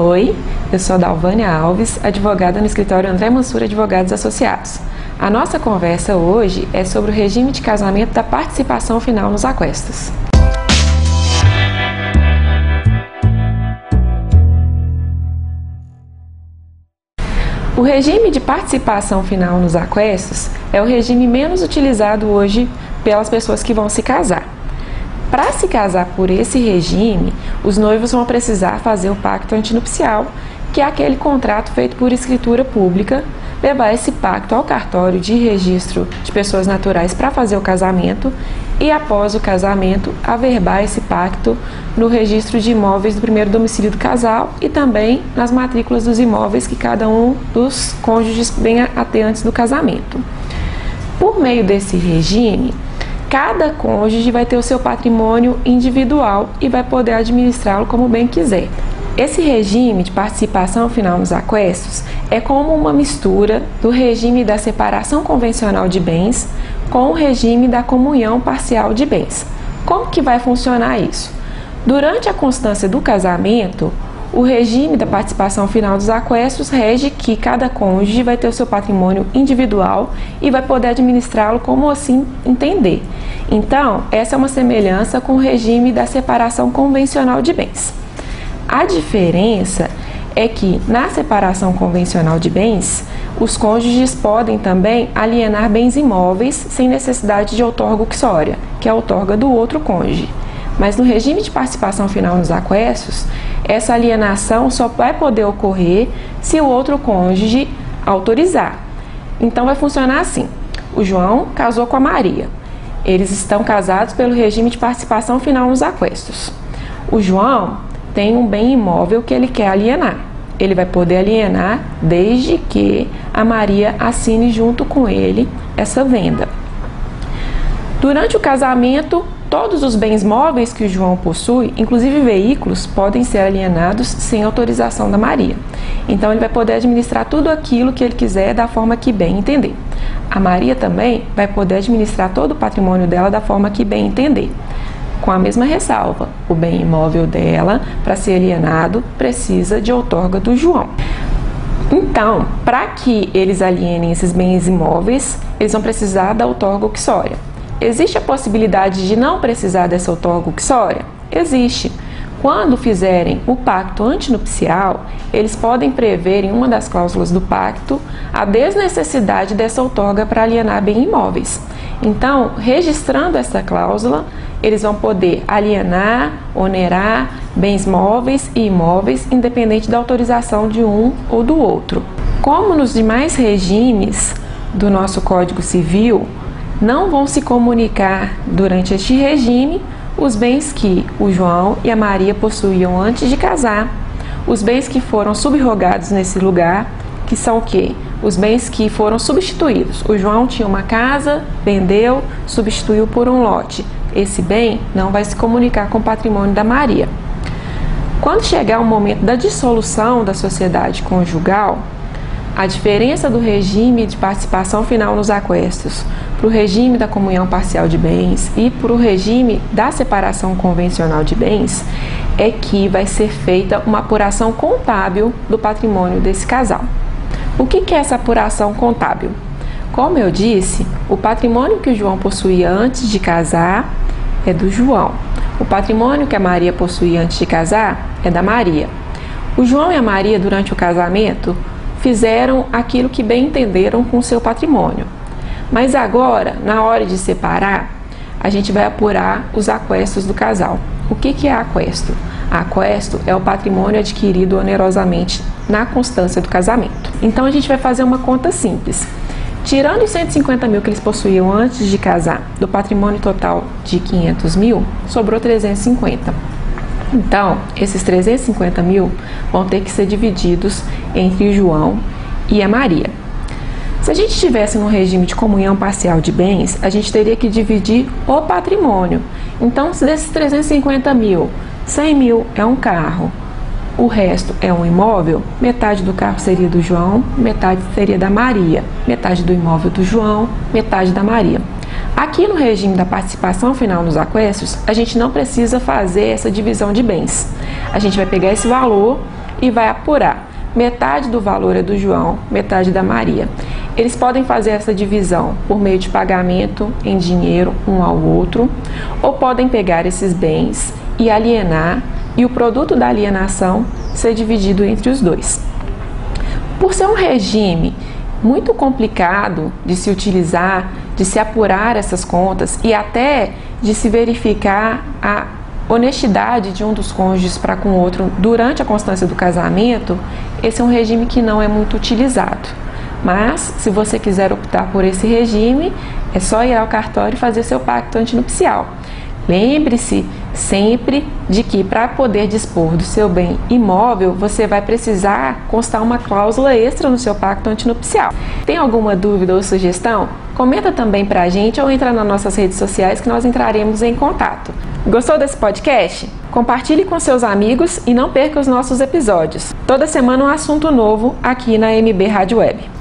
Oi, eu sou Dalvânia Alves, advogada no escritório André Mansur Advogados Associados. A nossa conversa hoje é sobre o regime de casamento da participação final nos aquestos. O regime de participação final nos aquestos é o regime menos utilizado hoje pelas pessoas que vão se casar. Para se casar por esse regime, os noivos vão precisar fazer o pacto antinupcial, que é aquele contrato feito por escritura pública, levar esse pacto ao cartório de registro de pessoas naturais para fazer o casamento e, após o casamento, averbar esse pacto no registro de imóveis do primeiro domicílio do casal e também nas matrículas dos imóveis que cada um dos cônjuges venha a ter antes do casamento. Por meio desse regime, Cada cônjuge vai ter o seu patrimônio individual e vai poder administrá-lo como bem quiser. Esse regime de participação final nos aquestos é como uma mistura do regime da separação convencional de bens com o regime da comunhão parcial de bens. Como que vai funcionar isso? Durante a constância do casamento, o regime da participação final dos aquestos rege que cada cônjuge vai ter o seu patrimônio individual e vai poder administrá-lo como assim entender. Então, essa é uma semelhança com o regime da separação convencional de bens. A diferença é que na separação convencional de bens, os cônjuges podem também alienar bens imóveis sem necessidade de outorga uxória, que é a outorga do outro cônjuge. Mas no regime de participação final nos aquestos, essa alienação só vai poder ocorrer se o outro cônjuge autorizar. Então vai funcionar assim: o João casou com a Maria. Eles estão casados pelo regime de participação final nos aquestos. O João tem um bem imóvel que ele quer alienar. Ele vai poder alienar desde que a Maria assine junto com ele essa venda. Durante o casamento, Todos os bens móveis que o João possui, inclusive veículos, podem ser alienados sem autorização da Maria. Então ele vai poder administrar tudo aquilo que ele quiser da forma que bem entender. A Maria também vai poder administrar todo o patrimônio dela da forma que bem entender. Com a mesma ressalva, o bem imóvel dela, para ser alienado, precisa de outorga do João. Então, para que eles alienem esses bens imóveis, eles vão precisar da outorga uxória. Existe a possibilidade de não precisar dessa outorga? Existe. Quando fizerem o pacto antinupcial, eles podem prever em uma das cláusulas do pacto a desnecessidade dessa outorga para alienar bem imóveis. Então, registrando essa cláusula, eles vão poder alienar, onerar bens móveis e imóveis, independente da autorização de um ou do outro. Como nos demais regimes do nosso Código Civil, não vão se comunicar durante este regime os bens que o João e a Maria possuíam antes de casar, os bens que foram subrogados nesse lugar, que são o quê? Os bens que foram substituídos. O João tinha uma casa, vendeu, substituiu por um lote. Esse bem não vai se comunicar com o patrimônio da Maria. Quando chegar o momento da dissolução da sociedade conjugal, a diferença do regime de participação final nos aquestos para o regime da comunhão parcial de bens e para o regime da separação convencional de bens é que vai ser feita uma apuração contábil do patrimônio desse casal. O que é essa apuração contábil? Como eu disse, o patrimônio que o João possuía antes de casar é do João. O patrimônio que a Maria possuía antes de casar é da Maria. O João e a Maria, durante o casamento, fizeram aquilo que bem entenderam com seu patrimônio. Mas agora, na hora de separar, a gente vai apurar os aquestos do casal. O que, que é aquesto? Aquesto é o patrimônio adquirido onerosamente na constância do casamento. Então a gente vai fazer uma conta simples. Tirando os 150 mil que eles possuíam antes de casar, do patrimônio total de 500 mil, sobrou 350. Então, esses 350 mil vão ter que ser divididos entre João e a Maria. Se a gente estivesse no regime de comunhão parcial de bens, a gente teria que dividir o patrimônio. Então, desses 350 mil, 100 mil é um carro, o resto é um imóvel, metade do carro seria do João, metade seria da Maria, metade do imóvel do João, metade da Maria. Aqui no regime da participação final nos aquestos, a gente não precisa fazer essa divisão de bens. A gente vai pegar esse valor e vai apurar. Metade do valor é do João, metade da Maria. Eles podem fazer essa divisão por meio de pagamento em dinheiro um ao outro, ou podem pegar esses bens e alienar e o produto da alienação ser dividido entre os dois. Por ser um regime muito complicado de se utilizar, de se apurar essas contas e até de se verificar a honestidade de um dos cônjuges para com o outro durante a constância do casamento, esse é um regime que não é muito utilizado. Mas, se você quiser optar por esse regime, é só ir ao cartório e fazer seu pacto antinupcial. Lembre-se sempre de que para poder dispor do seu bem imóvel, você vai precisar constar uma cláusula extra no seu pacto antinupcial. Tem alguma dúvida ou sugestão? Comenta também para a gente ou entra nas nossas redes sociais que nós entraremos em contato. Gostou desse podcast? Compartilhe com seus amigos e não perca os nossos episódios. Toda semana um assunto novo aqui na MB Rádio Web.